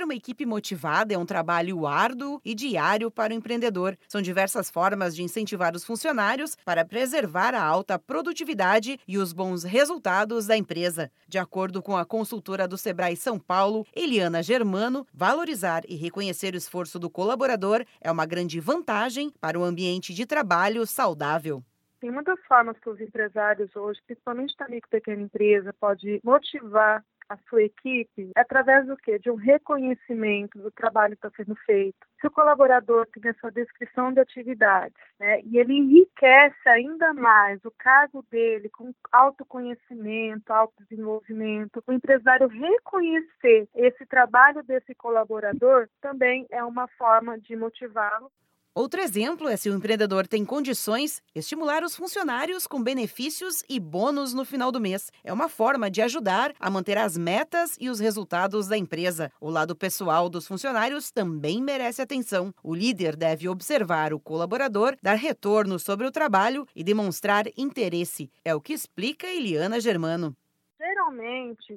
Manter uma equipe motivada é um trabalho árduo e diário para o empreendedor. São diversas formas de incentivar os funcionários para preservar a alta produtividade e os bons resultados da empresa. De acordo com a consultora do Sebrae São Paulo, Eliana Germano, valorizar e reconhecer o esforço do colaborador é uma grande vantagem para o ambiente de trabalho saudável. Tem muitas formas que os empresários hoje, principalmente da micro pequena empresa, pode motivar a sua equipe através do quê? De um reconhecimento do trabalho que está sendo feito. Se o colaborador tem a sua descrição de atividades, né, e ele enriquece ainda mais o cargo dele com autoconhecimento, autodesenvolvimento, o empresário reconhecer esse trabalho desse colaborador também é uma forma de motivá-lo Outro exemplo é se o empreendedor tem condições, estimular os funcionários com benefícios e bônus no final do mês. É uma forma de ajudar a manter as metas e os resultados da empresa. O lado pessoal dos funcionários também merece atenção. O líder deve observar o colaborador, dar retorno sobre o trabalho e demonstrar interesse. É o que explica Eliana Germano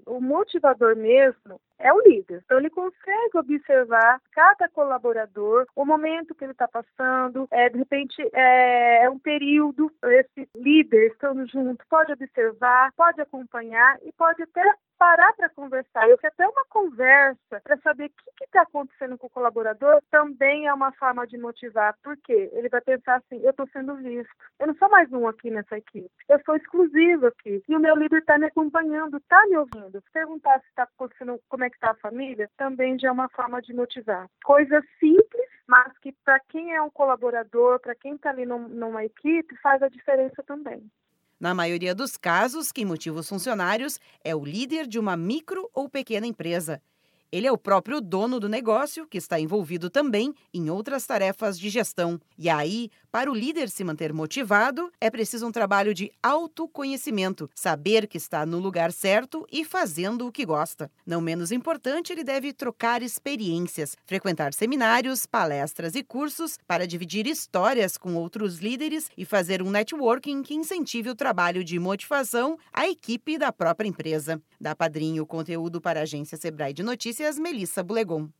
o motivador mesmo é o líder. Então ele consegue observar cada colaborador, o momento que ele está passando, é, de repente é, é, um período, esse líder estando junto, pode observar, pode acompanhar e pode até parar para conversar. Eu quero até uma conversa para saber o que está acontecendo com o colaborador também é uma forma de motivar. Por quê? Ele vai pensar assim, eu estou sendo visto. Eu não sou mais um aqui nessa equipe. Eu sou exclusivo aqui. E o meu líder está me acompanhando, está me ouvindo. Perguntar se está acontecendo, como é que está a família, também já é uma forma de motivar. Coisa simples, mas que para quem é um colaborador, para quem está ali num, numa equipe, faz a diferença também. Na maioria dos casos, quem motiva os funcionários é o líder de uma micro ou pequena empresa. Ele é o próprio dono do negócio, que está envolvido também em outras tarefas de gestão. E aí, para o líder se manter motivado, é preciso um trabalho de autoconhecimento, saber que está no lugar certo e fazendo o que gosta. Não menos importante, ele deve trocar experiências, frequentar seminários, palestras e cursos para dividir histórias com outros líderes e fazer um networking que incentive o trabalho de motivação à equipe da própria empresa. Da Padrinho conteúdo para a agência Sebrae de Notícias Melissa Bulegon.